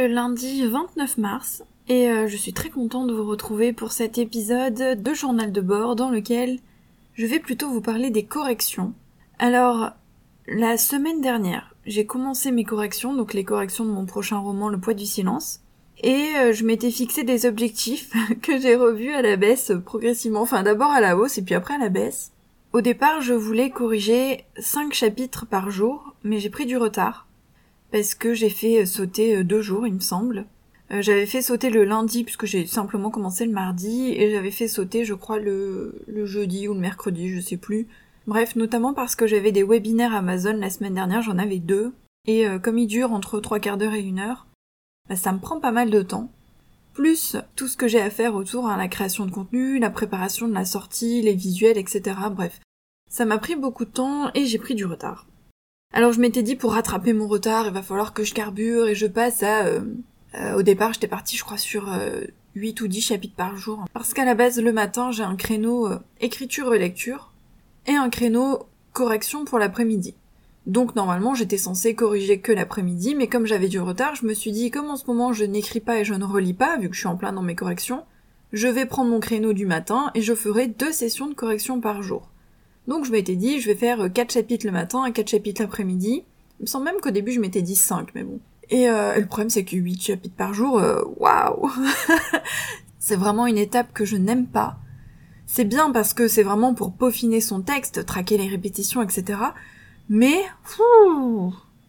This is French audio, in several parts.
le lundi 29 mars et euh, je suis très contente de vous retrouver pour cet épisode de journal de bord dans lequel je vais plutôt vous parler des corrections. Alors, la semaine dernière, j'ai commencé mes corrections, donc les corrections de mon prochain roman Le poids du silence, et euh, je m'étais fixé des objectifs que j'ai revus à la baisse progressivement, enfin d'abord à la hausse et puis après à la baisse. Au départ, je voulais corriger 5 chapitres par jour, mais j'ai pris du retard parce que j'ai fait sauter euh, deux jours, il me semble. Euh, j'avais fait sauter le lundi puisque j'ai simplement commencé le mardi et j'avais fait sauter, je crois, le, jeudi ou le mercredi, je sais plus. Bref, notamment parce que j'avais des webinaires Amazon la semaine dernière, j'en avais deux. Et euh, comme ils durent entre trois quarts d'heure et une heure, bah, ça me prend pas mal de temps. Plus tout ce que j'ai à faire autour, hein, la création de contenu, la préparation de la sortie, les visuels, etc. Bref, ça m'a pris beaucoup de temps et j'ai pris du retard. Alors je m'étais dit pour rattraper mon retard, il va falloir que je carbure et je passe à... Euh, euh, au départ j'étais partie je crois sur euh, 8 ou 10 chapitres par jour. Parce qu'à la base le matin j'ai un créneau euh, écriture et lecture et un créneau correction pour l'après-midi. Donc normalement j'étais censée corriger que l'après-midi, mais comme j'avais du retard, je me suis dit comme en ce moment je n'écris pas et je ne relis pas, vu que je suis en plein dans mes corrections, je vais prendre mon créneau du matin et je ferai deux sessions de correction par jour. Donc je m'étais dit, je vais faire 4 chapitres le matin et 4 chapitres l'après-midi. Il me semble même qu'au début je m'étais dit 5, mais bon. Et, euh, le problème c'est que 8 chapitres par jour, euh, waouh C'est vraiment une étape que je n'aime pas. C'est bien parce que c'est vraiment pour peaufiner son texte, traquer les répétitions, etc. Mais,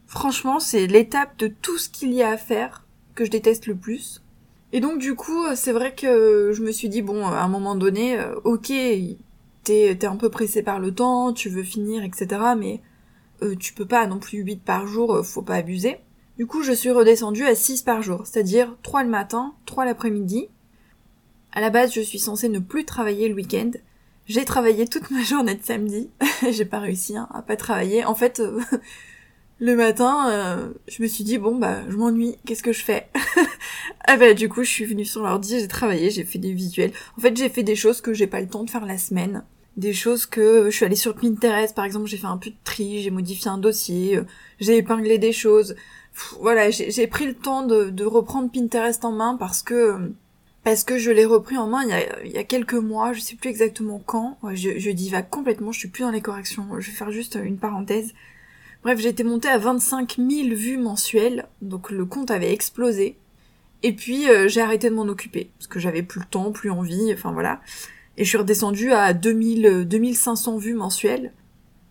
franchement, c'est l'étape de tout ce qu'il y a à faire que je déteste le plus. Et donc du coup, c'est vrai que je me suis dit, bon, à un moment donné, euh, ok, t'es un peu pressé par le temps, tu veux finir, etc. Mais euh, tu peux pas non plus 8 par jour, euh, faut pas abuser. Du coup, je suis redescendue à 6 par jour, c'est-à-dire 3 le matin, 3 l'après-midi. À la base, je suis censée ne plus travailler le week-end. J'ai travaillé toute ma journée de samedi. J'ai pas réussi hein, à pas travailler. En fait, euh, le matin, je me suis dit bon bah je m'ennuie, qu'est-ce que je fais? Ah bah du coup, je suis venue sur l'ordi, j'ai travaillé, j'ai fait des visuels. En fait, j'ai fait des choses que j'ai pas le temps de faire la semaine. Des choses que je suis allée sur Pinterest par exemple j'ai fait un peu de tri j'ai modifié un dossier euh, j'ai épinglé des choses. Voilà j'ai pris le temps de, reprendre Pinterest en main parce que parce que je l'ai repris en main il y, a, il y a quelques mois je sais plus exactement quand. Je, je divague complètement je suis plus dans les corrections. Je vais faire juste une parenthèse bref été montée à 25 000 vues mensuelles donc le compte avait explosé et puis euh, j'ai arrêté de m'en occuper parce que j'avais plus le temps plus envie enfin voilà et je suis redescendue à 2000, 2500 vues mensuelles.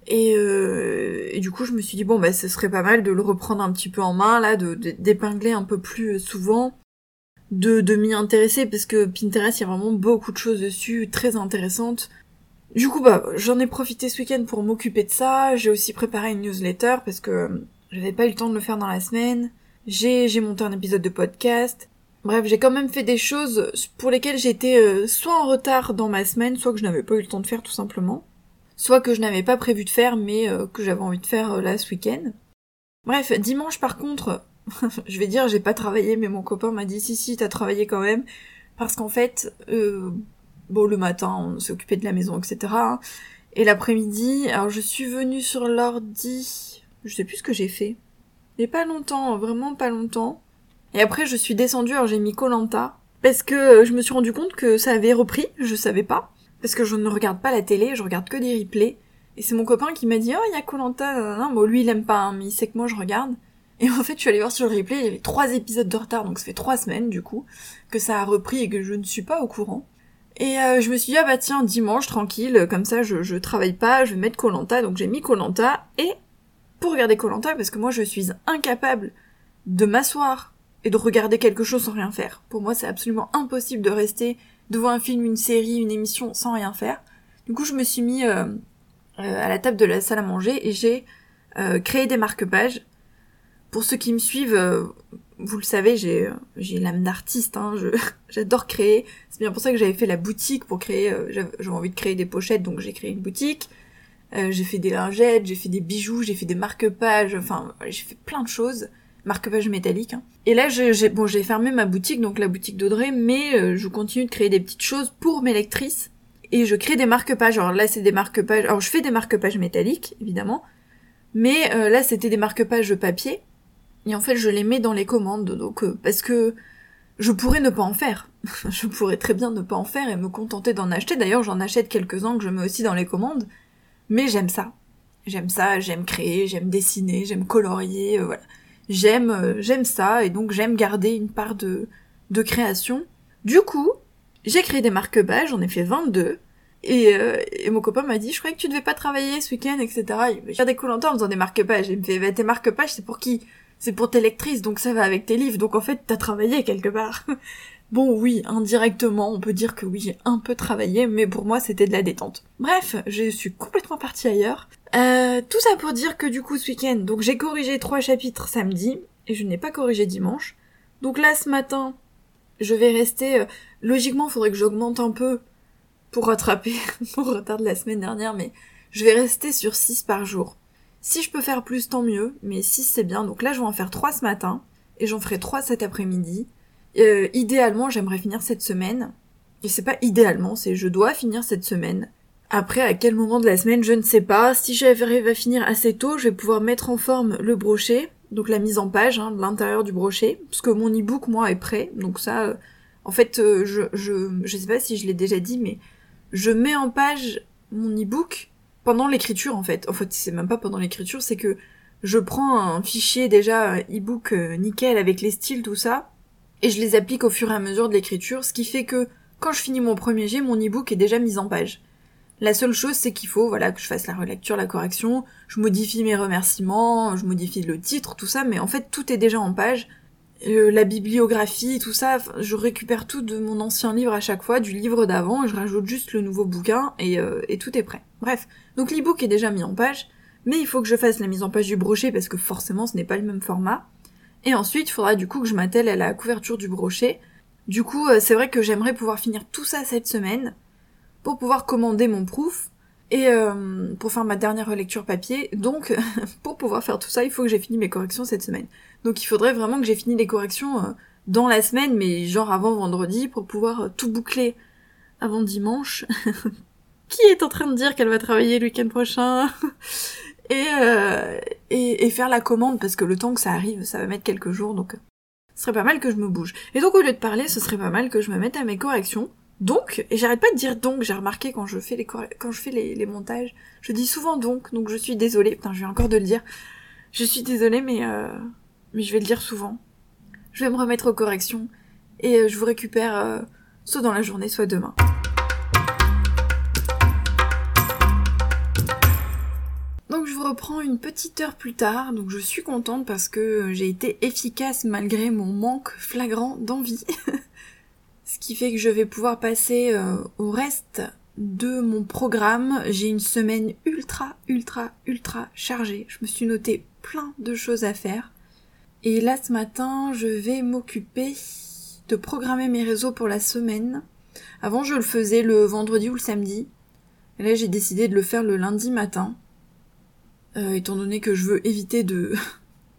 Et, euh, et, du coup, je me suis dit, bon, bah, ce serait pas mal de le reprendre un petit peu en main, là, d'épingler un peu plus souvent, de, de m'y intéresser, parce que Pinterest, il y a vraiment beaucoup de choses dessus, très intéressantes. Du coup, bah, j'en ai profité ce week-end pour m'occuper de ça. J'ai aussi préparé une newsletter, parce que j'avais pas eu le temps de le faire dans la semaine. J'ai, monté un épisode de podcast. Bref, j'ai quand même fait des choses pour lesquelles j'étais euh, soit en retard dans ma semaine, soit que je n'avais pas eu le temps de faire tout simplement, soit que je n'avais pas prévu de faire mais euh, que j'avais envie de faire euh, là ce week-end. Bref, dimanche par contre, je vais dire j'ai pas travaillé mais mon copain m'a dit si si t'as travaillé quand même parce qu'en fait, bon le matin on occupé de la maison etc. Et l'après-midi, alors je suis venue sur l'ordi, je sais plus ce que j'ai fait. Mais pas longtemps, vraiment pas longtemps. Et après, je suis descendue, alors j'ai mis Colanta, parce que euh, je me suis rendu compte que ça avait repris, je savais pas, parce que je ne regarde pas la télé, je regarde que des replays. Et c'est mon copain qui m'a dit, oh, il y a Colanta, bon, lui, il aime pas, hein, mais il sait que moi, je regarde. Et en fait, je suis allée voir sur le replay, il y avait trois épisodes de retard, donc ça fait trois semaines, du coup, que ça a repris et que je ne suis pas au courant. Et euh, je me suis dit, ah bah tiens, dimanche, tranquille, comme ça, je, je travaille pas, je vais mettre Colanta, donc j'ai mis Colanta, et pour regarder Colanta, parce que moi, je suis incapable de m'asseoir et de regarder quelque chose sans rien faire. Pour moi, c'est absolument impossible de rester devant un film, une série, une émission sans rien faire. Du coup, je me suis mis euh, euh, à la table de la salle à manger et j'ai créé des marque-pages. Pour ceux qui me suivent, vous le savez, j'ai j'ai l'âme d'artiste. Hein, j'adore créer. C'est bien pour ça que j'avais fait la boutique pour créer. j'avais envie de créer des pochettes, donc j'ai créé une boutique. j'ai fait des lingettes, j'ai fait des bijoux, j'ai fait des marque-pages. Enfin, j'ai fait plein de choses marque-page métallique. Hein. Et là, j'ai bon, j'ai fermé ma boutique, donc la boutique d'Audrey, mais euh, je continue de créer des petites choses pour mes lectrices. Et je crée des marque-pages. Alors là, c'est des marque-pages. Alors je fais des marque-pages métalliques, évidemment. Mais euh, là, c'était des marque-pages papier. Et en fait, je les mets dans les commandes, donc euh, parce que je pourrais ne pas en faire. je pourrais très bien ne pas en faire et me contenter d'en acheter. D'ailleurs, j'en achète quelques-uns que je mets aussi dans les commandes. Mais j'aime ça. J'aime ça, j'aime créer, j'aime dessiner, j'aime colorier, euh, voilà. J'aime, euh, j'aime ça et donc j'aime garder une part de, de création. Du coup, j'ai créé des marque-pages, j'en ai fait 22. Et, euh, et mon copain m'a dit, je croyais que tu devais pas travailler ce week-end, etc. Il des cool en faisant des marque-pages. Il me fait, bah, tes marque-pages, c'est pour qui C'est pour tes lectrices, donc ça va avec tes livres. Donc en fait, t'as travaillé quelque part. bon, oui, indirectement, on peut dire que oui, j'ai un peu travaillé, mais pour moi, c'était de la détente. Bref, je suis complètement partie ailleurs. Euh, tout ça pour dire que du coup, ce week-end, donc j'ai corrigé trois chapitres samedi, et je n'ai pas corrigé dimanche. Donc là, ce matin, je vais rester... Euh, logiquement, il faudrait que j'augmente un peu pour rattraper mon retard de la semaine dernière, mais je vais rester sur 6 par jour. Si je peux faire plus, tant mieux, mais 6 c'est bien. Donc là, je vais en faire 3 ce matin, et j'en ferai 3 cet après-midi. Euh, idéalement, j'aimerais finir cette semaine. Et c'est pas idéalement, c'est je dois finir cette semaine. Après, à quel moment de la semaine, je ne sais pas. Si j'arrive à finir assez tôt, je vais pouvoir mettre en forme le brochet, donc la mise en page hein, l'intérieur du brochet, parce que mon e-book, moi, est prêt. Donc ça, euh, en fait, euh, je, je, je sais pas si je l'ai déjà dit, mais je mets en page mon e-book pendant l'écriture en fait. En fait, c'est même pas pendant l'écriture, c'est que je prends un fichier déjà e-book euh, nickel avec les styles, tout ça, et je les applique au fur et à mesure de l'écriture, ce qui fait que quand je finis mon premier jet, mon e-book est déjà mis en page. La seule chose, c'est qu'il faut, voilà, que je fasse la relecture, la correction, je modifie mes remerciements, je modifie le titre, tout ça, mais en fait, tout est déjà en page. Euh, la bibliographie, tout ça, je récupère tout de mon ancien livre à chaque fois, du livre d'avant, je rajoute juste le nouveau bouquin, et, euh, et tout est prêt. Bref, donc l'e-book est déjà mis en page, mais il faut que je fasse la mise en page du brochet, parce que forcément ce n'est pas le même format. Et ensuite, il faudra du coup que je m'attelle à la couverture du brochet. Du coup, euh, c'est vrai que j'aimerais pouvoir finir tout ça cette semaine, pour pouvoir commander mon proof, et euh, pour faire ma dernière relecture papier. Donc, pour pouvoir faire tout ça, il faut que j'ai fini mes corrections cette semaine. Donc il faudrait vraiment que j'ai fini les corrections euh, dans la semaine, mais genre avant vendredi, pour pouvoir euh, tout boucler avant dimanche. Qui est en train de dire qu'elle va travailler le week-end prochain? Et, et, et, faire la commande, parce que le temps que ça arrive, ça va mettre quelques jours, donc ce serait pas mal que je me bouge. Et donc au lieu de parler, ce serait pas mal que je me mette à mes corrections. Donc, et j'arrête pas de dire donc, j'ai remarqué quand je fais les montages, je dis souvent donc, donc je suis désolée, putain je vais encore de le dire. Je suis désolée mais euh, mais je vais le dire souvent. Je vais me remettre aux corrections et euh, je vous récupère euh, soit dans la journée, soit demain. Donc je vous reprends une petite heure plus tard, donc je suis contente parce que j'ai été efficace malgré mon manque flagrant d'envie. Ce qui fait que je vais pouvoir passer au reste de mon programme. J'ai une semaine ultra, ultra, ultra chargée. Je me suis noté plein de choses à faire. Et là ce matin, je vais m'occuper de programmer mes réseaux pour la semaine. Avant, je le faisais le vendredi ou le samedi. Et là, j'ai décidé de le faire le lundi matin. Euh, étant donné que je veux éviter de,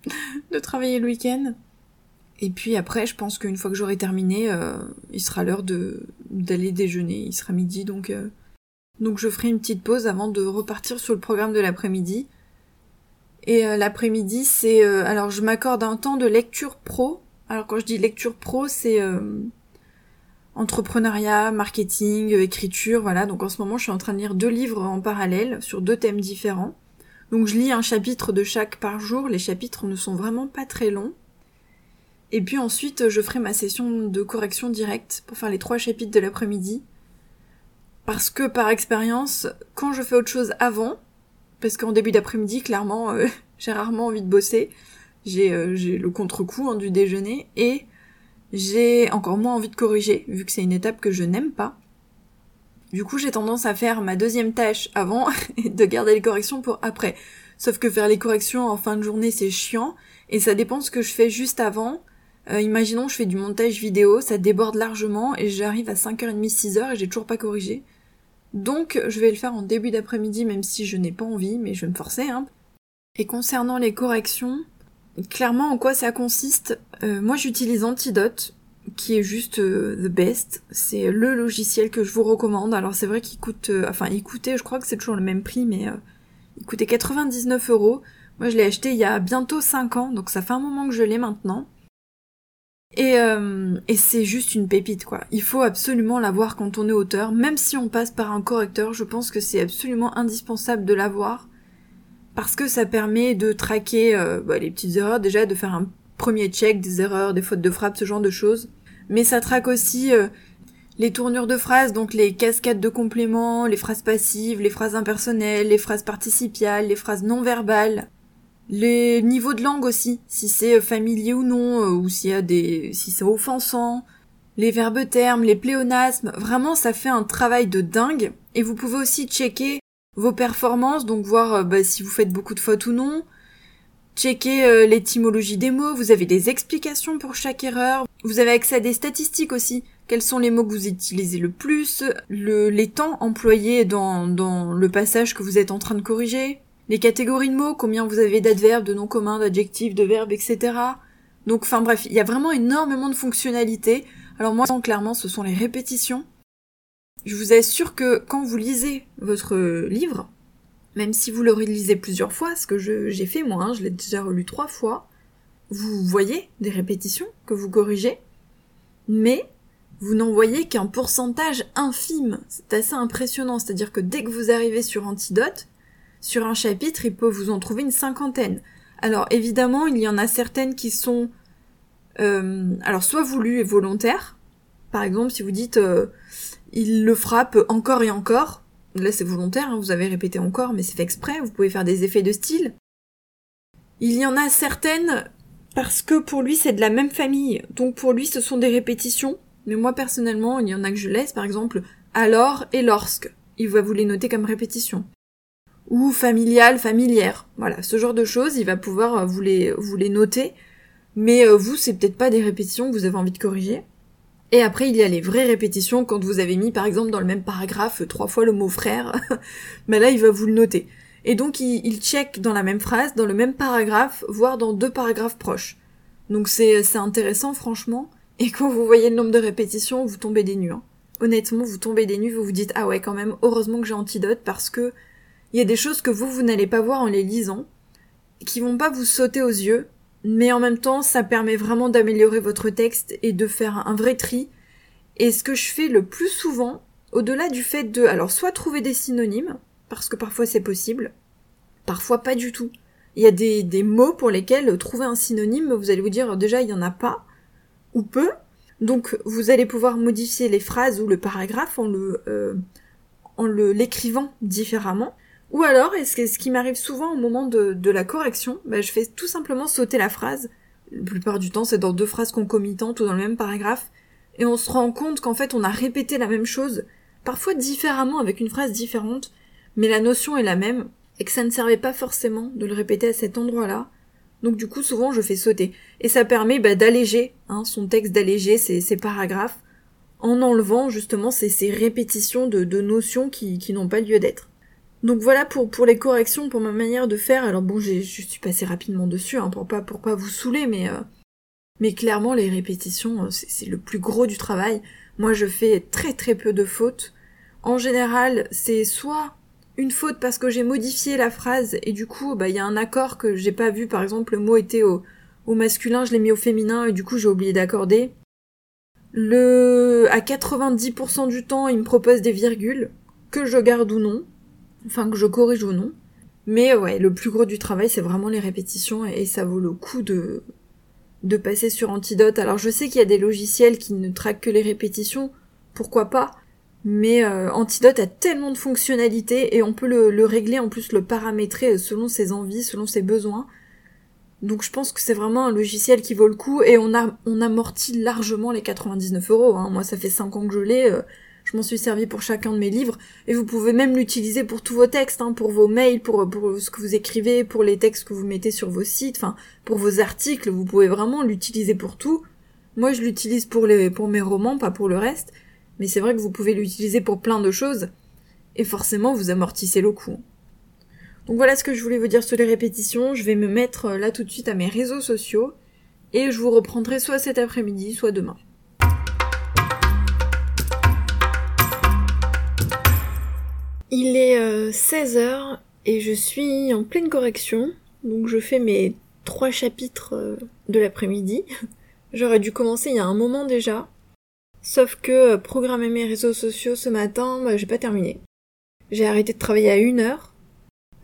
de travailler le week-end. Et puis après, je pense qu'une fois que j'aurai terminé, euh, il sera l'heure de d'aller déjeuner. Il sera midi, donc euh, donc je ferai une petite pause avant de repartir sur le programme de l'après-midi. Et euh, l'après-midi, c'est... Euh, alors je m'accorde un temps de lecture pro. Alors quand je dis lecture pro, c'est euh, entrepreneuriat, marketing, écriture, voilà. Donc en ce moment, je suis en train de lire deux livres en parallèle sur deux thèmes différents. Donc je lis un chapitre de chaque par jour. Les chapitres ne sont vraiment pas très longs. Et puis ensuite, je ferai ma session de correction directe pour faire les trois chapitres de l'après-midi. Parce que par expérience, quand je fais autre chose avant, parce qu'en début d'après-midi, clairement, euh, j'ai rarement envie de bosser. J'ai euh, le contre-coup hein, du déjeuner et j'ai encore moins envie de corriger, vu que c'est une étape que je n'aime pas. Du coup, j'ai tendance à faire ma deuxième tâche avant et de garder les corrections pour après. Sauf que faire les corrections en fin de journée, c'est chiant, et ça dépend ce que je fais juste avant. Euh, imaginons, je fais du montage vidéo, ça déborde largement, et j'arrive à 5h30, 6h, et j'ai toujours pas corrigé. Donc je vais le faire en début d'après-midi même si je n'ai pas envie, mais je vais me forcer. Hein. Et concernant les corrections, clairement en quoi ça consiste? Euh, Moi j'utilise Antidote, qui est juste euh, the best. C'est le logiciel que je vous recommande. Alors c'est vrai qu'il coûte, enfin il coûtait, je crois que c'est toujours le même prix, mais il coûtait 99 euros. Moi, je l'ai acheté il y a bientôt 5 ans, donc ça fait un moment que je l'ai maintenant. Et, euh, et c'est juste une pépite, quoi. Il faut absolument l'avoir quand on est auteur, même si on passe par un correcteur, je pense que c'est absolument indispensable de l'avoir, parce que ça permet de traquer euh, bah, les petites erreurs, déjà de faire un premier check des erreurs, des fautes de frappe, ce genre de choses. Mais ça traque aussi euh, les tournures de phrases, donc les cascades de compléments, les phrases passives, les phrases impersonnelles, les phrases participiales, les phrases non verbales, les niveaux de langue aussi, si c'est euh, familier ou non, euh, ou s'il y a des, si c'est offensant, les verbes termes, les pléonasmes, vraiment ça fait un travail de dingue. Et vous pouvez aussi checker vos performances, donc voir bah, si vous faites beaucoup de fautes ou non, Checkez euh, l'étymologie des mots, vous avez des explications pour chaque erreur, vous avez accès à des statistiques aussi, quels sont les mots que vous utilisez le plus, le, les temps employés dans, dans le passage que vous êtes en train de corriger, les catégories de mots, combien vous avez d'adverbes, de noms communs, d'adjectifs, de verbes, etc. Donc enfin bref, il y a vraiment énormément de fonctionnalités. Alors moi, clairement, ce sont les répétitions. Je vous assure que quand vous lisez votre livre, même si vous le relisez plusieurs fois, ce que j'ai fait moi, hein, je l'ai déjà relu trois fois, vous voyez des répétitions que vous corrigez, mais vous n'en voyez qu'un pourcentage infime. C'est assez impressionnant, c'est-à-dire que dès que vous arrivez sur Antidote, sur un chapitre, il peut vous en trouver une cinquantaine. Alors évidemment, il y en a certaines qui sont euh, alors soit voulues et volontaires. Par exemple, si vous dites euh, il le frappe encore et encore, Là, c'est volontaire, hein, vous avez répété encore, mais c'est fait exprès, vous pouvez faire des effets de style. Il y en a certaines parce que pour lui, c'est de la même famille. Donc pour lui, ce sont des répétitions. Mais moi, personnellement, il y en a que je laisse, par exemple, alors et lorsque. Il va vous les noter comme répétition. Ou familial, familière. Voilà, ce genre de choses, il va pouvoir euh, vous les, vous les noter. Mais euh, vous, c'est peut-être pas des répétitions que vous avez envie de corriger. Et après, il y a les vraies répétitions quand vous avez mis, par exemple, dans le même paragraphe trois fois le mot frère. Mais là, il va vous le noter. Et donc, il, il, check dans la même phrase, dans le même paragraphe, voire dans deux paragraphes proches. Donc c'est, c'est intéressant, franchement. Et quand vous voyez le nombre de répétitions, vous tombez des nues. Hein. Honnêtement, vous tombez des nues, vous vous dites, ah ouais, quand même, heureusement que j'ai antidote parce que il y a des choses que vous, vous n'allez pas voir en les lisant, qui vont pas vous sauter aux yeux, mais en même temps, ça permet vraiment d'améliorer votre texte et de faire un vrai tri. Et ce que je fais le plus souvent, au-delà du fait de, alors soit trouver des synonymes, parce que parfois c'est possible, parfois pas du tout. Il y a des, mots pour lesquels trouver un synonyme, vous allez vous dire déjà il y en a pas, ou peu. Donc vous allez pouvoir modifier les phrases ou le paragraphe en le, euh, en le l'écrivant différemment. Ou alors, et ce qui m'arrive souvent au moment de, la correction, bah, je fais tout simplement sauter la phrase. La plupart du temps, c'est dans deux phrases concomitantes ou dans le même paragraphe. Et on se rend compte qu'en fait, on a répété la même chose, parfois différemment avec une phrase différente, mais la notion est la même, et que ça ne servait pas forcément de le répéter à cet endroit-là. Donc du coup, souvent, je fais sauter. Et ça permet bah, d'alléger hein, son texte, d'alléger ses, paragraphes, en enlevant justement ces, ces répétitions de, notions qui n'ont pas lieu d'être. Donc voilà pour, pour les corrections, pour ma manière de faire. Alors bon, je suis passée rapidement dessus, hein, pour pas, pour pas vous saouler, mais, euh, mais clairement, les répétitions, euh, c'est le plus gros du travail. Moi, je fais très très peu de fautes. En général, c'est soit une faute parce que j'ai modifié la phrase et du coup, bah, il y a un accord que j'ai pas vu. Par exemple, le mot était au, au masculin, je l'ai mis au féminin et du coup, j'ai oublié d'accorder. Le, à 90% du temps, il me propose des virgules, que je garde ou non enfin que je corrige ou non. Mais ouais, le plus gros du travail, c'est vraiment les répétitions et ça vaut le coup de de passer sur Antidote. Alors je sais qu'il y a des logiciels qui ne traquent que les répétitions, pourquoi pas, mais euh, Antidote a tellement de fonctionnalités et on peut le, le, régler, en plus le paramétrer selon ses envies, selon ses besoins. Donc je pense que c'est vraiment un logiciel qui vaut le coup et on a on amortit largement les 99 euros. Hein. Moi ça fait 5 ans que je l'ai. Euh, je m'en suis servi pour chacun de mes livres et vous pouvez même l'utiliser pour tous vos textes, hein, pour vos mails, pour, pour ce que vous écrivez, pour les textes que vous mettez sur vos sites, enfin pour vos articles. Vous pouvez vraiment l'utiliser pour tout. Moi, je l'utilise pour les pour mes romans, pas pour le reste. Mais c'est vrai que vous pouvez l'utiliser pour plein de choses et forcément vous amortissez le coût. Donc voilà ce que je voulais vous dire sur les répétitions. Je vais me mettre euh, là tout de suite à mes réseaux sociaux et je vous reprendrai soit cet après-midi, soit demain. Il est 16h euh, et je suis en pleine correction. donc je fais mes trois chapitres euh, de l'après-midi. J'aurais dû commencer il y a un moment déjà, sauf que euh, programmer mes réseaux sociaux ce matin, bah, j'ai pas terminé. J'ai arrêté de travailler à une heure.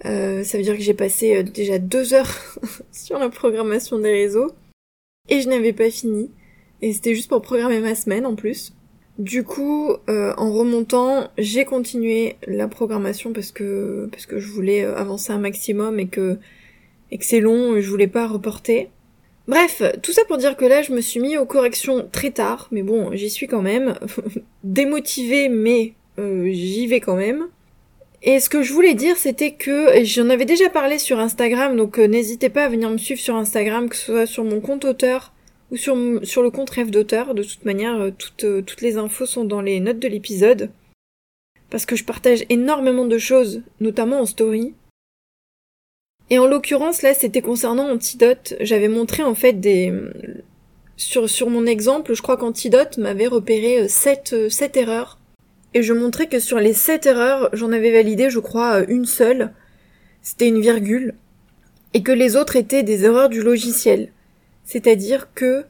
Ça veut dire que j'ai passé déjà deux heures sur la programmation des réseaux et je n'avais pas fini. Et c'était juste pour programmer ma semaine en plus. Du coup, euh, en remontant, j'ai continué la programmation parce que parce que je voulais euh, avancer un maximum et que et que c'est long et je voulais pas reporter. Bref, tout ça pour dire que là, je me suis mis aux corrections très tard, mais bon, j'y suis quand même. Démotivée, mais euh, j'y vais quand même. Et ce que je voulais dire, c'était que j'en avais déjà parlé sur Instagram, donc n'hésitez pas à venir me suivre sur Instagram, que ce soit sur mon compte auteur ou sur, sur le compte rêve d'auteur. De toute manière, euh, toutes, euh, toutes les infos sont dans les notes de l'épisode. Parce que je partage énormément de choses, notamment en story. Et en l'occurrence, là, c'était concernant Antidote. J'avais montré, en fait, des... Sur, sur mon exemple, je crois qu'Antidote m'avait repéré 7, euh, 7 erreurs. Et je montrais que sur les 7 erreurs, j'en avais validé, je crois, une seule. C'était une virgule. Et que les autres étaient des erreurs du logiciel. C'est-à-dire que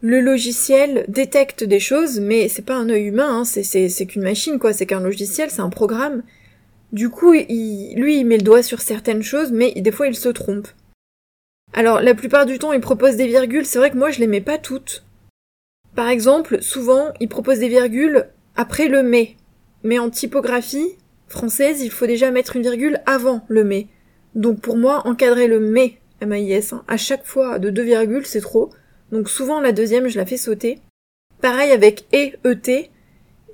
le logiciel détecte des choses, mais c'est pas un œil humain, hein, c'est qu'une machine, quoi, c'est qu'un logiciel, c'est un programme. Du coup, lui, il met le doigt sur certaines choses, mais des fois, il se trompe. Alors, la plupart du temps, il propose des virgules, c'est vrai que moi, je les mets pas toutes. Par exemple, souvent, il propose des virgules après le mais. Mais en typographie française, il faut déjà mettre une virgule avant le mais. Donc pour moi, encadrer le mais MAIS, hein. à chaque fois de deux virgules, c'est trop. Donc souvent la deuxième, je la fais sauter. Pareil avec et, et,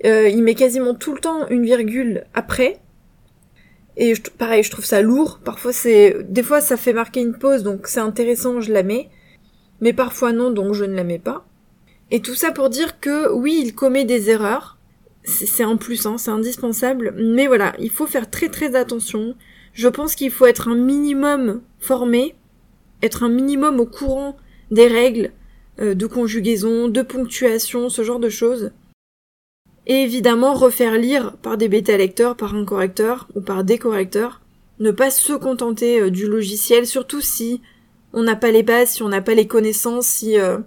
euh, il met quasiment tout le temps une virgule après. Et pareil, je trouve ça lourd. Parfois c'est, des fois ça fait marquer une pause, donc c'est intéressant, je la mets. Mais parfois non, donc je ne la mets pas. Et tout ça pour dire que oui, il commet des erreurs. C'est un plus, hein, c'est indispensable. Mais voilà, il faut faire très très attention. Je pense qu'il faut être un minimum formé être un minimum au courant des règles euh, de conjugaison, de ponctuation, ce genre de choses. Et évidemment refaire lire par des bêta lecteurs, par un correcteur ou par des correcteurs. Ne pas se contenter euh, du logiciel, surtout si on n'a pas les bases, si on n'a pas les connaissances, si, euh,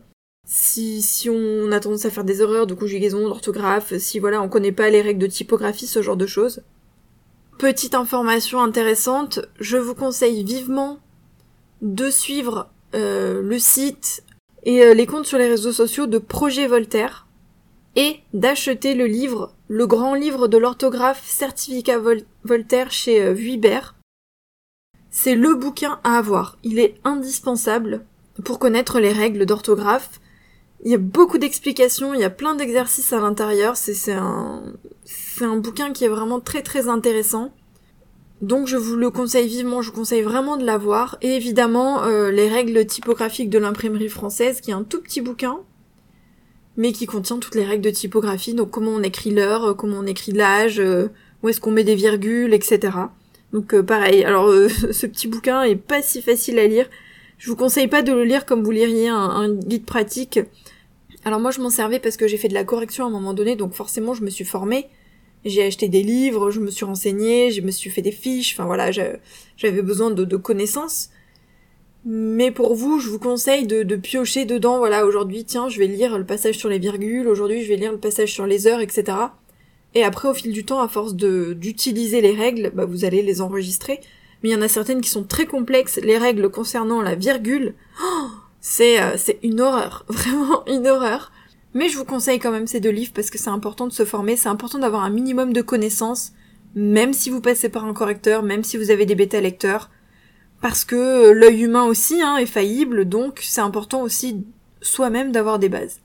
si, si on a tendance à faire des erreurs de conjugaison, d'orthographe, si voilà, on connaît pas les règles de typographie, ce genre de choses. Petite information intéressante, je vous conseille vivement de suivre euh, le site et euh, les comptes sur les réseaux sociaux de Projet Voltaire et d'acheter le livre, le grand livre de l'orthographe Certificat Voltaire chez euh, Vuibert. C'est le bouquin à avoir. Il est indispensable pour connaître les règles d'orthographe. Il y a beaucoup d'explications, il y a plein d'exercices à l'intérieur. C'est un, c'est un bouquin qui est vraiment très très intéressant. Donc je vous le conseille vivement, je vous conseille vraiment de l'avoir. Et évidemment, euh, les règles typographiques de l'imprimerie française, qui est un tout petit bouquin, mais qui contient toutes les règles de typographie, donc comment on écrit l'heure, euh, comment on écrit l'âge, euh, où est-ce qu'on met des virgules, etc. Donc pareil, alors ce petit bouquin est pas si facile à lire. Je vous conseille pas de le lire comme vous liriez un, un guide pratique. Alors moi je m'en servais parce que j'ai fait de la correction à un moment donné, donc forcément je me suis formée. J'ai acheté des livres, je me suis renseignée, je me suis fait des fiches, enfin voilà, j'avais besoin de, connaissances. Mais pour vous, je vous conseille de, piocher dedans, voilà, aujourd'hui, tiens, je vais lire le passage sur les virgules, aujourd'hui, je vais lire le passage sur les heures, etc. Et après, au fil du temps, à force d'utiliser les règles, bah, vous allez les enregistrer. Mais il y en a certaines qui sont très complexes. Les règles concernant la virgule, oh, euh, c'est une horreur, vraiment une horreur. Mais je vous conseille quand même ces deux livres parce que c'est important de se former, c'est important d'avoir un minimum de connaissances, même si vous passez par un correcteur, même si vous avez des bêta lecteurs, parce que l'œil humain aussi hein, est faillible, donc c'est important aussi soi-même d'avoir des bases.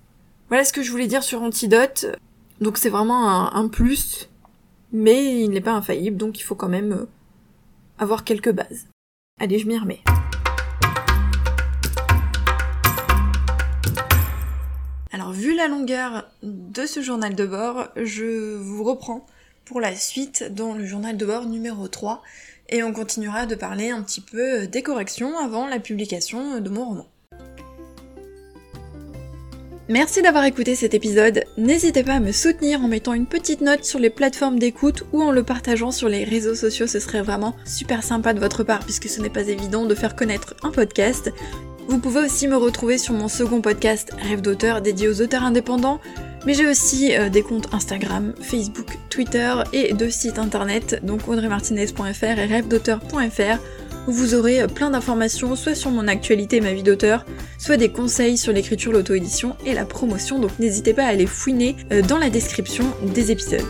Voilà ce que je voulais dire sur Antidote. Donc c'est vraiment un, un, plus, mais il n'est pas infaillible, donc il faut quand même euh, avoir quelques bases. Allez, je m'y remets. Alors vu la longueur de ce journal de bord, je vous reprends pour la suite dans le journal de bord numéro 3 et on continuera de parler un petit peu des corrections avant la publication de mon roman. Merci d'avoir écouté cet épisode. N'hésitez pas à me soutenir en mettant une petite note sur les plateformes d'écoute ou en le partageant sur les réseaux sociaux. Ce serait vraiment super sympa de votre part puisque ce n'est pas évident de faire connaître un podcast. Vous pouvez aussi me retrouver sur mon second podcast Rêve d'auteur dédié aux auteurs indépendants. Mais j'ai aussi euh, des comptes Instagram, Facebook, Twitter et deux sites internet, donc audreymartinez.fr et rêvedauteur.fr où vous aurez euh, plein d'informations soit sur mon actualité et ma vie d'auteur, soit des conseils sur l'écriture, l'auto-édition et la promotion, donc n'hésitez pas à aller fouiner euh, dans la description des épisodes.